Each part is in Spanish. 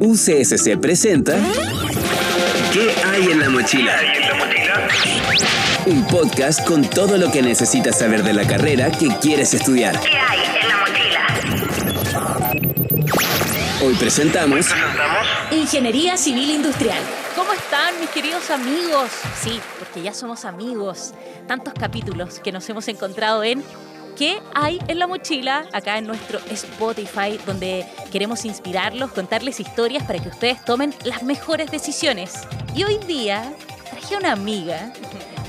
UCSC presenta ¿Qué hay en la mochila? Un podcast con todo lo que necesitas saber de la carrera que quieres estudiar. ¿Qué hay en la mochila? Hoy presentamos Ingeniería Civil Industrial. ¿Cómo están mis queridos amigos? Sí, porque ya somos amigos. Tantos capítulos que nos hemos encontrado en ¿Qué hay en la mochila? Acá en nuestro Spotify, donde queremos inspirarlos, contarles historias para que ustedes tomen las mejores decisiones. Y hoy día traje una amiga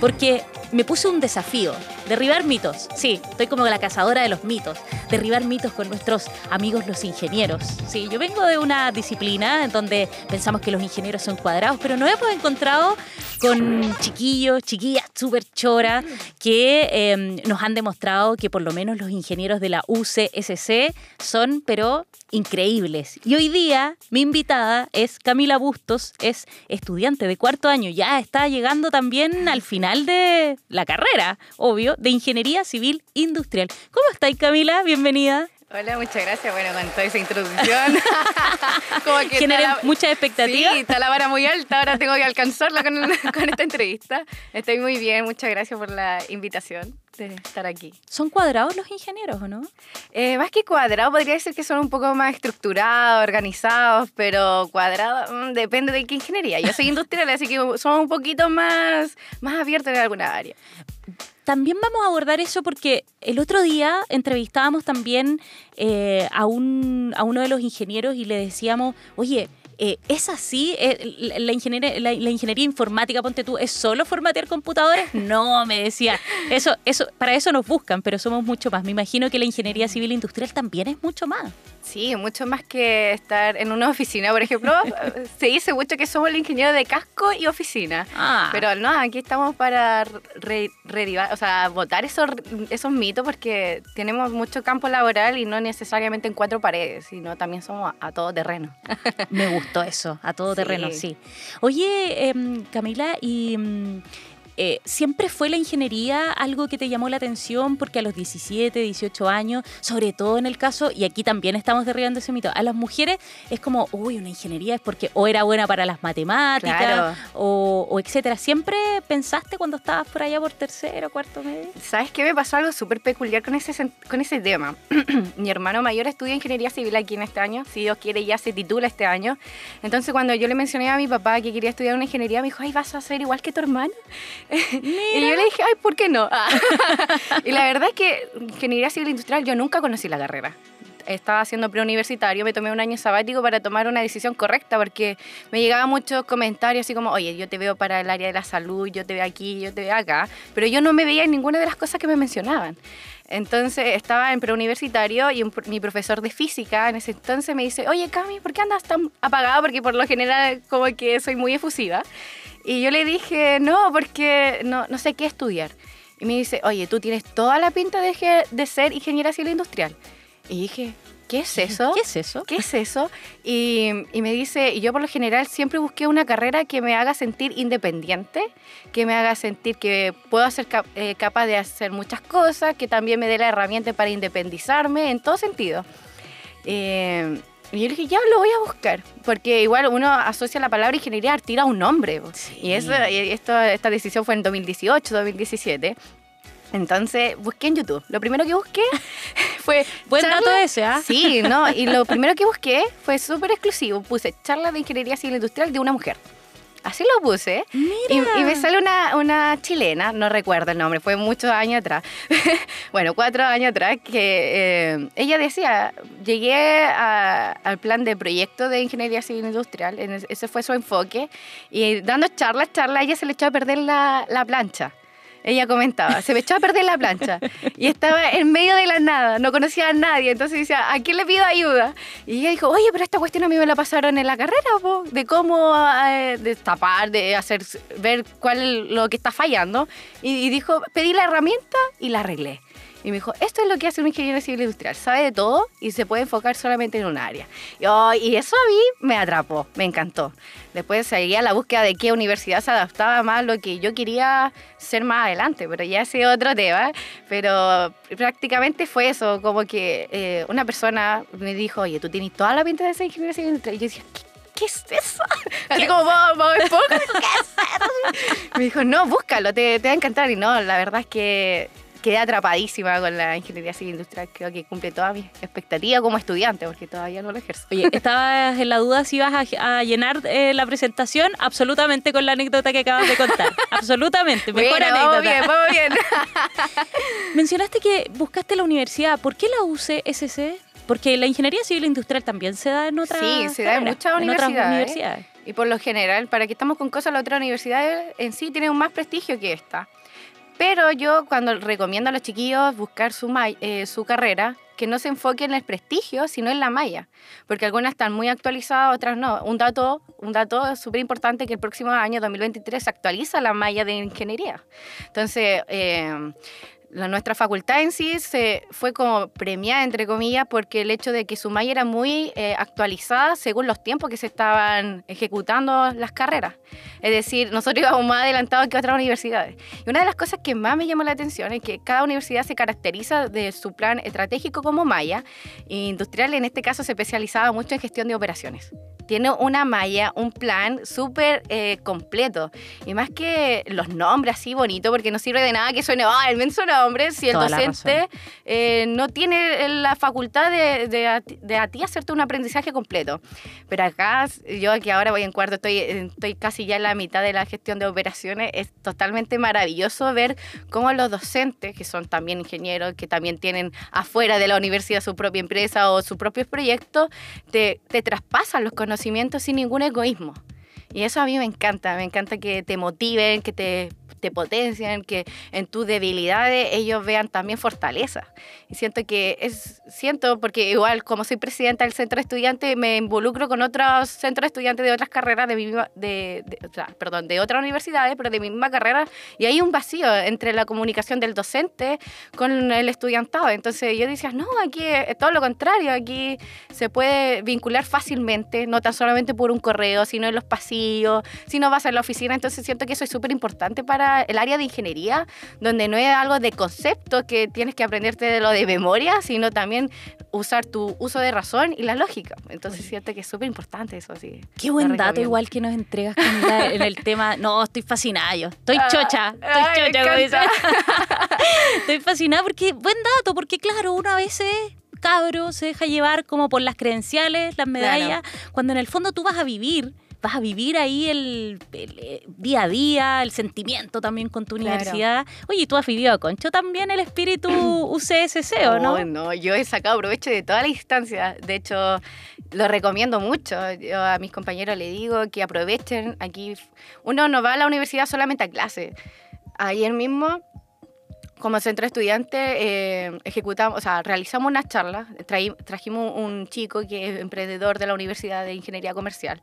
porque me puse un desafío, derribar mitos. Sí, estoy como la cazadora de los mitos, derribar mitos con nuestros amigos los ingenieros. Sí, yo vengo de una disciplina en donde pensamos que los ingenieros son cuadrados, pero nos hemos encontrado con chiquillos, chiquillas súper choras que eh, nos han demostrado que por lo menos los ingenieros de la UCSC son, pero increíbles. Y hoy día mi invitada es Camila Bustos, es estudiante de cuarto año, ya está llegando también al final de la carrera, obvio, de Ingeniería Civil Industrial. ¿Cómo estáis Camila? Bienvenida. Hola, muchas gracias. Bueno, con toda esa introducción. como que Generé está la- muchas expectativas. Sí, está la vara muy alta, ahora tengo que alcanzarla con, con esta entrevista. Estoy muy bien, muchas gracias por la invitación de estar aquí. ¿Son cuadrados los ingenieros o no? Eh, más que cuadrado, podría decir que son un poco más estructurados, organizados, pero cuadrado mm, depende de qué ingeniería. Yo soy industrial, así que somos un poquito más, más abiertos en alguna área. También vamos a abordar eso porque el otro día entrevistábamos también eh, a, un, a uno de los ingenieros y le decíamos, oye, eh, ¿es así? Eh, la, ingeniería, la, la ingeniería informática, ponte tú, ¿es solo formatear computadores? No, me decía. Eso, eso, para eso nos buscan, pero somos mucho más. Me imagino que la ingeniería civil industrial también es mucho más. Sí, mucho más que estar en una oficina, por ejemplo. se dice mucho que somos el ingeniero de casco y oficina. Ah. Pero no, aquí estamos para re- redivar- o sea, votar esos, esos mitos porque tenemos mucho campo laboral y no necesariamente en cuatro paredes, sino también somos a, a todo terreno. Me gustó eso, a todo Sí. terreno, sí. Oye, em, Camila, y em, eh, siempre fue la ingeniería algo que te llamó la atención porque a los 17, 18 años, sobre todo en el caso, y aquí también estamos derribando ese mito, a las mujeres es como, uy, una ingeniería es porque o era buena para las matemáticas Claro. o, o etcétera. ¿Siempre pensaste cuando estabas por allá por tercero, cuarto medio? ¿Sabes qué me pasó algo súper peculiar con ese, con ese tema? Mi hermano mayor estudia ingeniería civil aquí en este año, si Dios quiere ya se titula este año. Entonces cuando yo le mencioné a mi papá que quería estudiar una ingeniería, me dijo, ay, ¿vas a ser igual que tu hermano? Y yo le dije, ay, ¿por qué no? y la verdad es que ingeniería civil industrial yo nunca conocí la carrera. Estaba haciendo preuniversitario, me tomé un año sabático para tomar una decisión correcta porque me llegaban muchos comentarios así como, oye, yo te veo para el área de la salud, yo te veo aquí, yo te veo acá, pero yo no me veía en ninguna de las cosas que me mencionaban. Entonces estaba en preuniversitario y un mi profesor de física en ese entonces me dice, oye Cami, ¿por qué andas tan apagada? Porque por lo general como que soy muy efusiva. Y yo le dije, no, porque no, no sé qué estudiar. Y me dice, oye, tú tienes toda la pinta de, de ser ingeniera civil industrial. Y dije, ¿qué es eso? ¿Qué es eso? ¿Qué es eso? Y, y me dice, y yo por lo general siempre busqué una carrera que me haga sentir independiente, que me haga sentir que puedo ser cap- eh, capaz de hacer muchas cosas, que también me dé la herramienta para independizarme en todo sentido. Eh, y yo dije, ya lo voy a buscar, porque igual uno asocia la palabra ingeniería tiro a un nombre. Sí. Y, eso, y esto, esta decisión fue en 2018, 2017. Entonces busqué en YouTube. Lo primero que busqué fue. Buen charla- dato ese, ¿ah? Sí, no. Y lo primero que busqué fue súper exclusivo. Puse charla de ingeniería civil industrial de una mujer. Así lo puse. Y, y me sale una, una chilena, no recuerdo el nombre, fue muchos años atrás. bueno, cuatro años atrás, que eh, ella decía: Llegué a- al plan de proyecto de ingeniería civil industrial, ese- fue su enfoque. Y dando charlas, charlas, ella se le echó a perder la, la plancha. Ella comentaba, se me echó a perder la plancha y estaba en medio de la nada, no conocía a nadie, entonces decía, ¿a quién le pido ayuda? Y ella dijo, oye, pero esta cuestión a mí me la pasaron en la carrera, de cómo eh, destapar, de hacer, ver cuál es lo que está fallando. Y dijo, pedí la herramienta y la arreglé. Y me dijo, esto es lo que hace un ingeniero civil industrial, sabe de todo y se puede enfocar solamente en un área. Y, oh, y eso a mí me atrapó, me encantó. Después seguía la búsqueda de qué universidad se adaptaba más a lo que yo quería ser más adelante, pero ya ese otro tema. Pero prácticamente fue eso, como que eh, una persona me dijo, oye, tú tienes toda la pinta de ser ingeniero civil industrial. Y yo decía, ¿qué? ¿qué es eso? Así como Bob, Bob Esponja, ¿qué es eso? Me dijo, no, búscalo, te, te va a encantar. Y no, la verdad es que quedé atrapadísima con la ingeniería civil industrial. Creo que cumple todas mis expectativas como estudiante, porque todavía no lo ejerzo. Oye, estabas en la duda si ibas a, a llenar eh, la presentación absolutamente con la anécdota que acabas de contar. absolutamente, mejor anécdota. vamos bien, vamos bien. Mencionaste que buscaste la universidad. ¿Por qué la UCSC? Porque la ingeniería civil industrial también se da en otras Sí, se da en muchas otras universidades. Y por lo general, para que estamos con cosas, las otras universidades en sí tienen más prestigio que esta. Pero yo cuando recomiendo a los chiquillos buscar su, eh, su carrera, que no se enfoquen en el prestigio, sino en la malla. Porque algunas están muy actualizadas, otras no. Un dato, un dato súper importante que el próximo año, 2023, se actualiza la malla de ingeniería. Entonces, eh, la, nuestra facultad en sí se fue como premiada, entre comillas, porque el hecho de que su malla era muy eh, actualizada según los tiempos que se estaban ejecutando las carreras. Es decir, nosotros íbamos más adelantados que otras universidades. Y una de las cosas que más me llamó la atención es que cada universidad se caracteriza de su plan estratégico como malla. Y industrial, en este caso, se especializaba mucho en gestión de operaciones. Tiene una malla, un plan súper eh, completo. Y más que los nombres así bonitos, porque no sirve de nada que suene, ah, el menso nombre, si el Toda docente eh, no tiene la facultad de, de, a de a ti hacerte un aprendizaje completo. Pero acá, yo que ahora voy en cuarto, estoy, estoy casi ya en la mitad de la gestión de operaciones, es totalmente maravilloso ver cómo los docentes, que son también ingenieros, que también tienen afuera de la universidad su propia empresa o sus propios proyectos, te, te traspasan los conocimientos sin ningún egoísmo. Y eso a mí me encanta, me encanta que te motiven, que te, te potencien, que en tus debilidades ellos vean también fortaleza. Y siento que es, siento, porque igual como soy presidenta del centro de estudiantes, me involucro con otros centros de estudiantes de otras carreras, de, mi de, de- o sea, perdón, de otras universidades, pero de mi misma carrera, y hay un vacío entre la comunicación del docente con el estudiantado. Entonces yo decía, no, aquí es todo lo contrario, aquí se puede vincular fácilmente, no tan solamente por un correo, sino en los pasillos, si no vas a la oficina. Entonces siento que eso es súper importante para el área de ingeniería, donde no es algo de concepto que tienes que aprenderte de lo de memoria, sino también usar tu uso de razón y la lógica. Entonces siento que es súper importante eso, sí. Qué buen dato igual que nos entregas Camila, en el tema. No, estoy fascinada yo. Estoy Ah, chocha. Estoy ay, chocha, como dicen. Estoy fascinada porque buen dato, porque claro, uno a veces cabro se deja llevar como por las credenciales, las medallas, cuando en el fondo tú vas a vivir. Vas a vivir ahí el, el, eh, día a día, el sentimiento también con tu Claro. universidad. Oye, ¿y ¿tú has vivido, Concho, también el espíritu UCSC o no? Oh, no, yo he sacado provecho de toda la instancia. De hecho, lo recomiendo mucho. Yo a mis compañeros les digo que aprovechen. Aquí uno no va a la universidad solamente a clase. Ayer mismo, como centro de estudiantes, eh, ejecutamos, o sea, realizamos unas charlas. Trajimos un chico que es emprendedor de la Universidad de Ingeniería Comercial.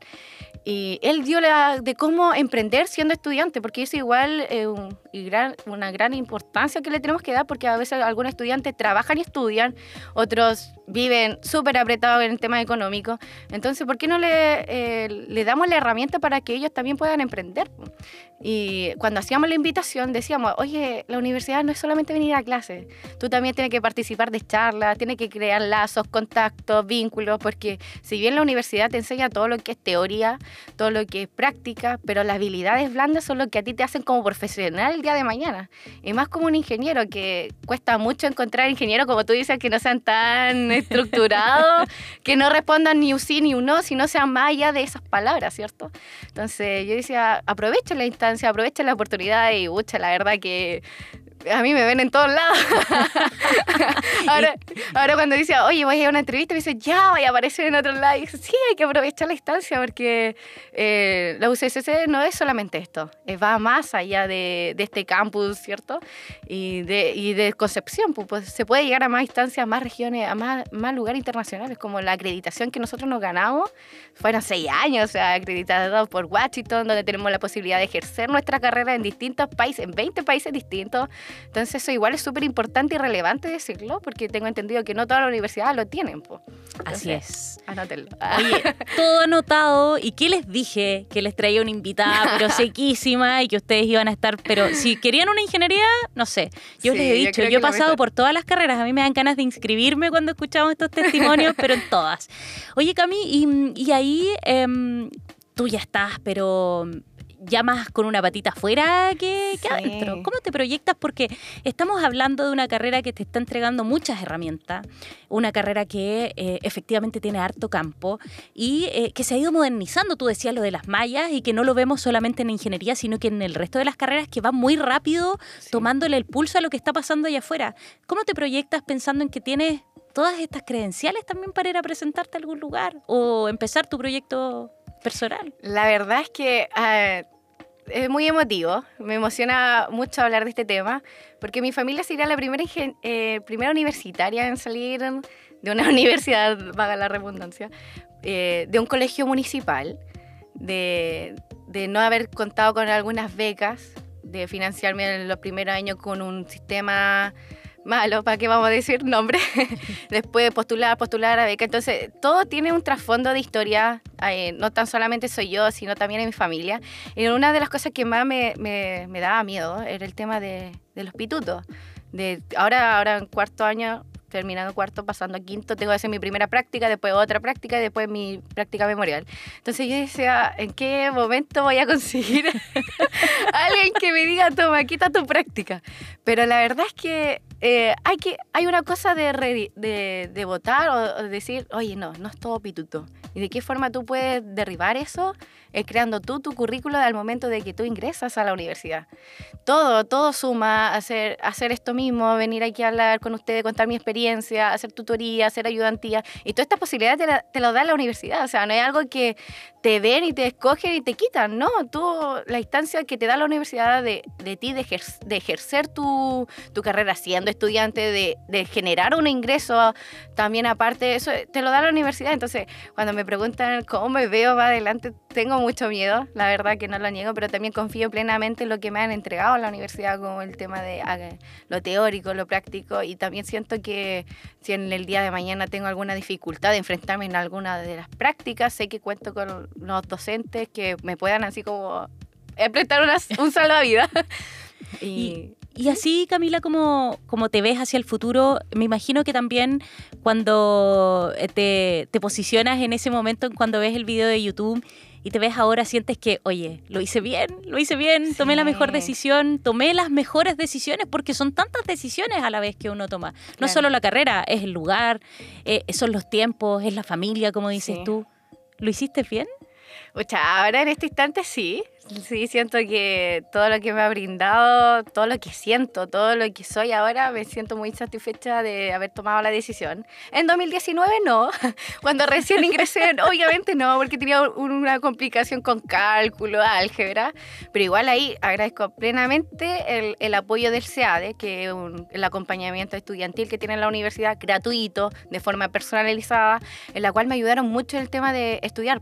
Y él dio la de cómo emprender siendo estudiante, porque es igual eh, y gran, una gran importancia que le tenemos que dar, porque a veces algunos estudiantes trabajan y estudian, otros viven súper apretados en el tema económico. Entonces, ¿por qué no le, eh, le damos la herramienta para que ellos también puedan emprender? Y cuando hacíamos la invitación decíamos, oye, la universidad no es solamente venir a clase, tú también tienes que participar de charlas, tienes que crear lazos, contactos, vínculos, porque si bien la universidad te enseña todo lo que es teoría, todo lo que es práctica, pero las habilidades blandas son lo que a ti te hacen como profesional el día de mañana. Y más como un ingeniero, que cuesta mucho encontrar ingenieros, como tú dices, que no sean tan estructurados, que no respondan ni un sí ni un no, sino sean más allá de esas palabras, ¿cierto? Entonces yo decía, aprovechen la instancia, aprovechen la oportunidad y, pucha, la verdad que a mí me ven en todos lados. ahora, ahora cuando dice, oye, voy a ir a una entrevista, me dice, ya, voy a aparecer en otro lado. Y dice, sí, hay que aprovechar la instancia porque eh, la UCSC no es solamente esto, eh, va más allá de, de este campus, ¿cierto? Y de, y de Concepción, pues, pues, se puede llegar a más instancias, a más regiones, a más, más lugares internacionales, como la acreditación que nosotros nos ganamos, fueron seis años, o sea, acreditados por Washington, donde tenemos la posibilidad de ejercer nuestra carrera en distintos países, en 20 países distintos. Entonces eso igual es súper importante y relevante decirlo, porque tengo entendido que no todas las universidades lo tienen. po. Así es. Anótenlo. Oye, todo anotado. ¿Y qué les dije? Que les traía una invitada, pero sequísima, y que ustedes iban a estar. Pero si querían una ingeniería, no sé. Yo Sí, les he dicho, yo, he pasado mejor. por todas las carreras. A mí me dan ganas de inscribirme cuando escuchamos estos testimonios, pero en todas. Oye, Cami, y, y ahí em, tú ya estás, pero ya más con una patita afuera que, que Sí. adentro. ¿Cómo te proyectas? Porque estamos hablando de una carrera que te está entregando muchas herramientas, una carrera que eh, efectivamente tiene harto campo y eh, que se ha ido modernizando. Tú decías lo de las mallas y que no lo vemos solamente en ingeniería, sino que en el resto de las carreras que van muy rápido tomándole el pulso a lo que está pasando allá afuera. ¿Cómo te proyectas pensando en que tienes todas estas credenciales también para ir a presentarte a algún lugar o empezar tu proyecto personal? La verdad es que es muy emotivo. Me emociona mucho hablar de este tema, porque mi familia sería la primera, eh, universitaria en salir de una universidad, vaga la redundancia, eh, de un colegio municipal, de no haber contado con algunas becas, de financiarme en los primeros años con un sistema malo, ¿para qué vamos a decir nombre? Después postular, postular a beca. Entonces, todo tiene un trasfondo de historia. no tan solamente soy yo, sino también en mi familia. Y una de las cosas que más me, me- me daba miedo era el tema de, de los pitutos. De, ahora, ahora en cuarto año, terminando cuarto, pasando a quinto, tengo que hacer mi primera práctica, después otra práctica y después mi práctica memorial. Entonces yo decía, ¿en qué momento voy a conseguir alguien que me diga, toma, quita tu práctica? Pero la verdad es que eh, hay, que, hay una cosa de, votar o, decir, oye, no, no es todo pituto. ¿Y de qué forma tú puedes derribar eso? Es creando tú tu currículo al momento de que tú ingresas a la universidad. Todo, todo suma, hacer, hacer esto mismo, venir aquí a hablar con ustedes, contar mi experiencia, hacer tutoría, hacer ayudantía. Y todas estas posibilidades te, la- da la universidad. O sea, no es algo que te ven y te escogen y te quitan. No, tú, la instancia que te da la universidad de, de ti, de, ejer- de ejercer tu, tu carrera siendo estudiante, de, de generar un ingreso también aparte, eso te lo da la universidad. Entonces, cuando me preguntan cómo me veo más adelante, tengo mucho miedo, la verdad que no lo niego, pero también confío plenamente en lo que me han entregado en la universidad, como el tema de ah, lo teórico, lo práctico, y también siento que si en el día de mañana tengo alguna dificultad de enfrentarme en alguna de las prácticas, sé que cuento con los docentes que me puedan así como prestar unas- un salvavidas. y, Y así, Camila, como, como te ves hacia el futuro, me imagino que también cuando eh, te, te posicionas en ese momento, cuando ves el video de YouTube y te ves ahora, sientes que, oye, lo hice bien, lo hice bien, tomé la mejor decisión, tomé las mejores decisiones, porque son tantas decisiones a la vez que uno toma. No solo la carrera, es el lugar, eh, son los tiempos, es la familia, como dices Sí. tú. ¿Lo hiciste bien? Pucha, ahora en este instante sí. Sí, siento que todo lo que me ha brindado, todo lo que siento, todo lo que soy ahora, me siento muy satisfecha de haber tomado la decisión. En 2019 no. Cuando recién ingresé, obviamente no, porque tenía un- una complicación con cálculo, álgebra. Pero igual ahí agradezco plenamente el, el apoyo del CEADE, que es un- el acompañamiento estudiantil que tiene la universidad, gratuito, de forma personalizada, en la cual me ayudaron mucho en el tema de estudiar.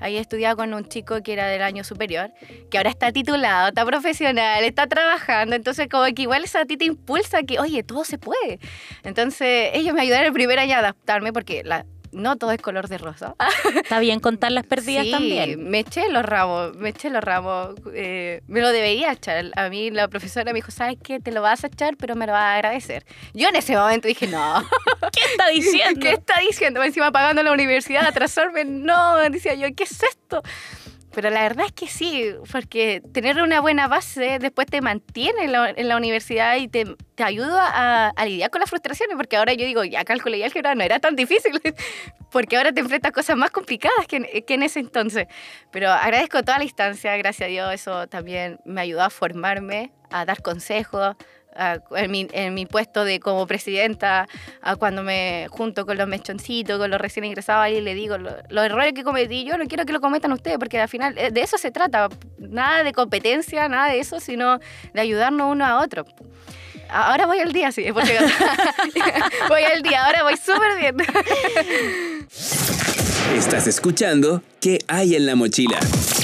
Ahí he estudiado con un chico que era del año superior, que ahora está titulado, está profesional, está trabajando, entonces como que igual eso a ti te impulsa que, oye, todo se puede. Entonces ellos me ayudaron el primer año a adaptarme porque la, no todo es color de rosa. Está bien contar las pérdidas Sí, también. me eché los ramos, me eché los ramos. eh, me lo debería echar. A mí la profesora me dijo, ¿sabes qué? Te lo vas a echar, pero me lo vas a agradecer. Yo en ese momento dije, no. ¿Qué está diciendo? ¿Qué está diciendo? Encima pagando la universidad, atrasarme. No, decía yo, ¿qué es esto? Pero la verdad es que sí, porque tener una buena base después te mantiene en la, universidad y te, ayuda a, lidiar con las frustraciones, porque ahora yo digo, ya cálculo y álgebra no era tan difícil, porque ahora te enfrentas a cosas más complicadas que que en ese entonces. Pero agradezco toda la instancia, gracias a Dios, eso también me ayudó a formarme, a dar consejos, a- en, mi, puesto de como presidenta, cuando me junto con los mechoncitos, con los recién ingresados y le digo lo- los errores que cometí, yo no quiero que lo cometan ustedes, porque al final eh, de eso se trata, nada de competencia, nada de eso, sino de ayudarnos uno a otro. Ahora voy al día, sí, porque voy al día, ahora voy súper bien. Estás escuchando ¿Qué hay en la mochila?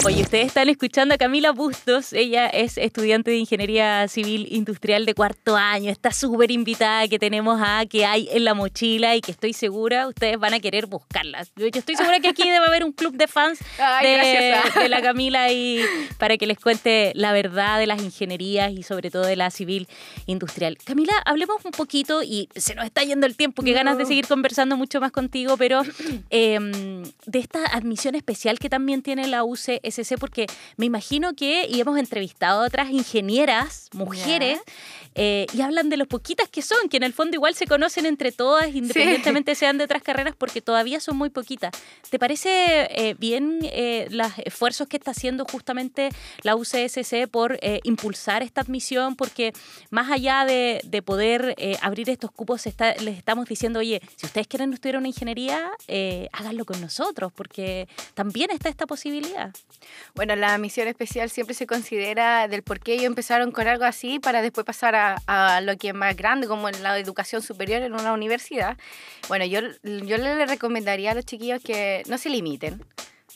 Oye, ustedes están escuchando a Camila Bustos. Ella es estudiante de Ingeniería Civil Industrial de cuarto año. Está súper invitada que tenemos a que hay en la mochila y que estoy segura ustedes van a querer buscarla. Yo, estoy segura que aquí debe haber un club de fans Ay, de, gracias. de la Camila y para que les cuente la verdad de las ingenierías y sobre todo de la civil industrial. Camila, hablemos un poquito y se nos está yendo el tiempo, que ganas de seguir conversando mucho más contigo, pero em, de esta admisión especial que también tiene la UCSC, porque me imagino que y hemos entrevistado a otras ingenieras, mujeres, eh, y hablan de lo poquitas que son, que en el fondo igual se conocen entre todas, independientemente sean de otras carreras, porque todavía son muy poquitas. ¿Te parece eh, bien eh, los esfuerzos que está haciendo justamente la UCSC por eh, impulsar esta admisión? Porque más allá de, de poder eh, abrir estos cupos, está- les estamos diciendo, oye, si ustedes quieren estudiar una ingeniería, eh, háganlo con nosotros, porque también está esta posibilidad. Bueno, la misión especial siempre se considera del por qué ellos empezaron con algo así para después pasar a, a lo que es más grande, como en la educación superior en una universidad. Bueno, yo, yo le recomendaría a los chiquillos que no se limiten,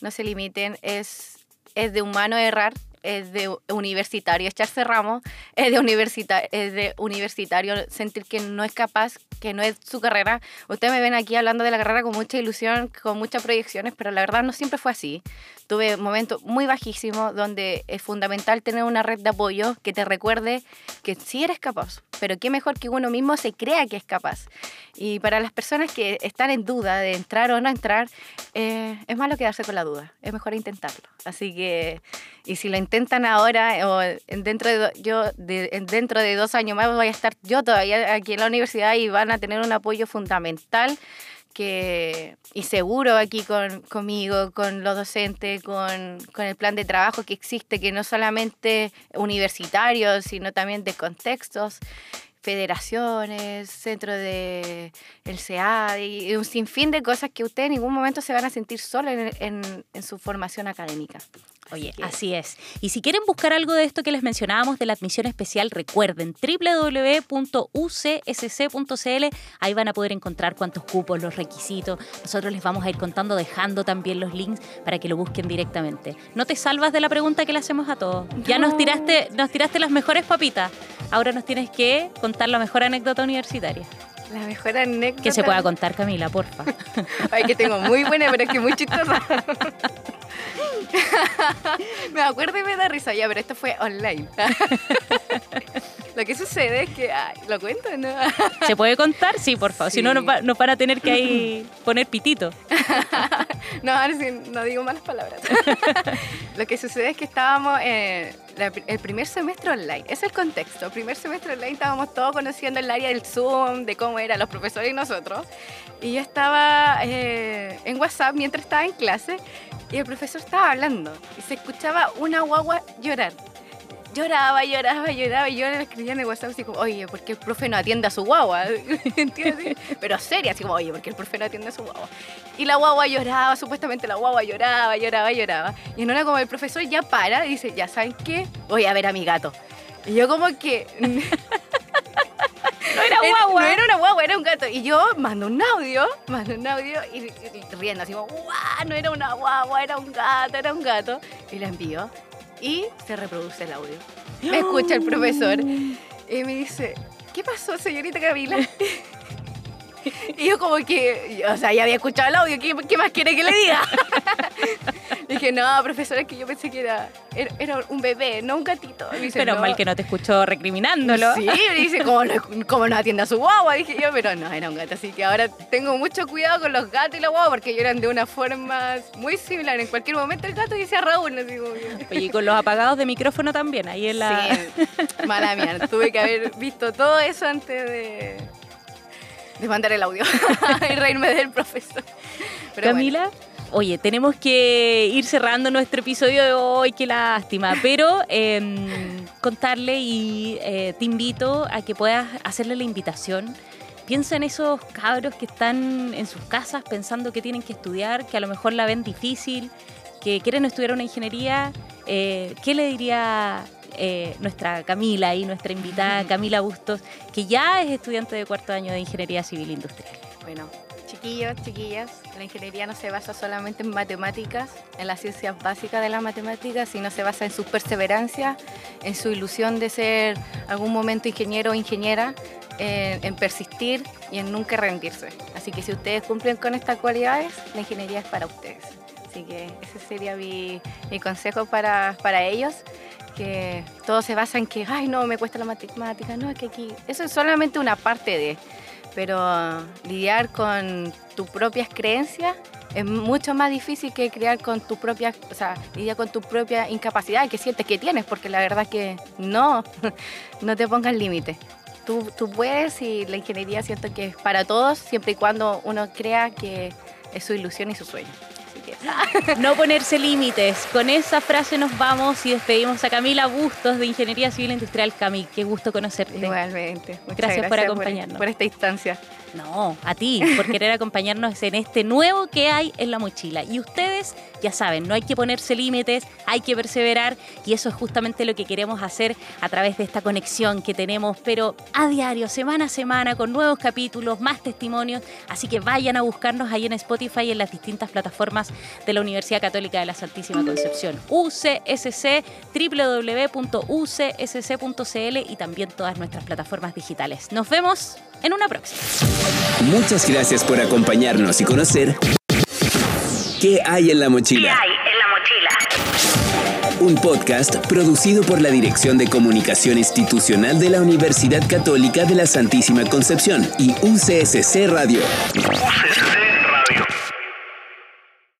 no se limiten, es, es de humano errar, es de universitario echarse ramos, es de, universita es de universitario sentir que no es capaz, que no es su carrera. Ustedes me ven aquí hablando de la carrera con mucha ilusión, con muchas proyecciones, pero la verdad no siempre fue así. Tuve momentos muy bajísimos donde es fundamental tener una red de apoyo que te recuerde que sí eres capaz, pero qué mejor que uno mismo se crea que es capaz. Y para las personas que están en duda de entrar o no entrar, eh, es malo quedarse con la duda, es mejor intentarlo. Así que, y si lo intentan ahora o en- dentro de, yo, de- en- dentro de dos años más voy a estar yo todavía aquí en la universidad y van a tener un apoyo fundamental que, y seguro aquí con, conmigo, con los docentes, con, con el plan de trabajo que existe, que no solamente universitario, sino también de contextos, federaciones, centro de el CEA y un sinfín de cosas que ustedes en ningún momento se van a sentir solos en, en- en su formación académica. Oye, así es. Y si quieren buscar algo de esto que les mencionábamos de la admisión especial, recuerden www.ucsc.cl. Ahí van a poder encontrar cuántos cupos, los requisitos. Nosotros les vamos a ir contando, dejando también los links para que lo busquen directamente. No te salvas de la pregunta que le hacemos a todos. Ya nos No. tiraste, nos tiraste las mejores papitas. Ahora nos tienes que contar la mejor anécdota universitaria. La mejor anécdota. Que se pueda contar, Camila, porfa. Ay, que tengo muy buena, pero es que muy chistosa. me acuerdo y me da risa, ya, pero esto fue online. Lo que sucede es que, ay, ¿lo cuento no? ¿Se puede contar? Sí, por favor. Si no, nos, va- nos van a tener que ahí poner pitito. No, ahora sí, no digo malas palabras. Lo que sucede es que estábamos eh, la- el primer semestre online. Ese es el contexto. El primer semestre online estábamos todos conociendo el área del Zoom, de cómo eran los profesores y nosotros. Y yo estaba eh, en WhatsApp mientras estaba en clase y el profesor estaba hablando y se escuchaba una guagua llorar. Lloraba, lloraba, lloraba y yo le escribía en el WhatsApp así como, oye, ¿por qué el profe no atiende a su guagua? ¿Entiendes? Pero seria, así como, oye, ¿por qué el profe no atiende a su guagua? Y la guagua lloraba, supuestamente la guagua lloraba, lloraba, lloraba. Y en una como el profesor ya para y dice, ya saben qué, voy a ver a mi gato. Y yo como que... No era guagua. No era una guagua, era un gato. Y yo mando un audio, mando un audio y, y riendo así como, ¡guau! No era una guagua, era un gato, era un gato. Y la envío y se reproduce el audio. Me escucha el profesor y me dice, ¿qué pasó, señorita Camila? Y yo como que, o sea, ya había escuchado el audio, ¿qué, qué más quiere que le diga? Dije, no, profesora, es que yo pensé que era, era, era un bebé, no un gatito. Y me dice, Pero "No". mal que no te escuchó recriminándolo. Sí, me dice, ¿cómo no, cómo no atiende a su guagua? Dije yo, pero no, era un gato. Así que ahora tengo mucho cuidado con los gatos y la guagua porque lloran de una forma muy similar. En cualquier momento el gato dice a Raúl, no digo Oye, y con los apagados de micrófono también, ahí en la... Sí, mala mía. Tuve que haber visto todo eso antes de, de mandar el audio y reírme del profesor. Pero Camila, oye, tenemos que ir cerrando nuestro episodio de hoy, qué lástima, pero em, contarle y eh, te invito a que puedas hacerle la invitación. Piensa en esos cabros que están en sus casas pensando que tienen que estudiar, que a lo mejor la ven difícil, que quieren estudiar una ingeniería. Eh, ¿Qué le diría eh, nuestra Camila y nuestra invitada Camila Bustos, que ya es estudiante de cuarto año de Ingeniería Civil Industrial? Bueno, chiquillos, chiquillas, La ingeniería no se basa solamente en matemáticas, en las ciencias básicas de las matemáticas, sino se basa en su perseverancia, en su ilusión de ser algún momento ingeniero o ingeniera, en, en persistir y en nunca rendirse. Así que si ustedes cumplen con estas cualidades, la ingeniería es para ustedes. Así que ese sería mi, mi consejo para, para ellos que todo se basa en que, ay, no, me cuesta la matemática, no, es que aquí, eso es solamente una parte de, pero lidiar con tus propias creencias es mucho más difícil que crear con tu propia, o sea, lidiar con tu propia incapacidad que sientes que tienes, porque la verdad que no, no te pongas límites. Tú, tú puedes y la ingeniería siento que es para todos, siempre y cuando uno crea que es su ilusión y su sueño. No ponerse límites. Con esa frase nos vamos y despedimos a Camila Bustos de Ingeniería Civil Industrial. Cami, qué gusto conocerte. igualmente. Muchas Gracias por acompañarnos. por esta instancia. No, a ti, por querer acompañarnos en este nuevo que hay en la mochila. Y ustedes, ya saben, no hay que ponerse límites, hay que perseverar y eso es justamente lo que queremos hacer a través de esta conexión que tenemos, pero a diario, semana a semana, con nuevos capítulos, más testimonios. Así que vayan a buscarnos ahí en Spotify y en las distintas plataformas de la Universidad Católica de la Santísima Concepción. UCSC, www.ucsc.cl y también todas nuestras plataformas digitales. Nos vemos en una próxima. Muchas gracias por acompañarnos y conocer qué hay en la ¿Qué mochila. hay en la mochila? Un podcast producido por la Dirección de Comunicación Institucional de la Universidad Católica de la Santísima Concepción y UCSC Radio. UCSC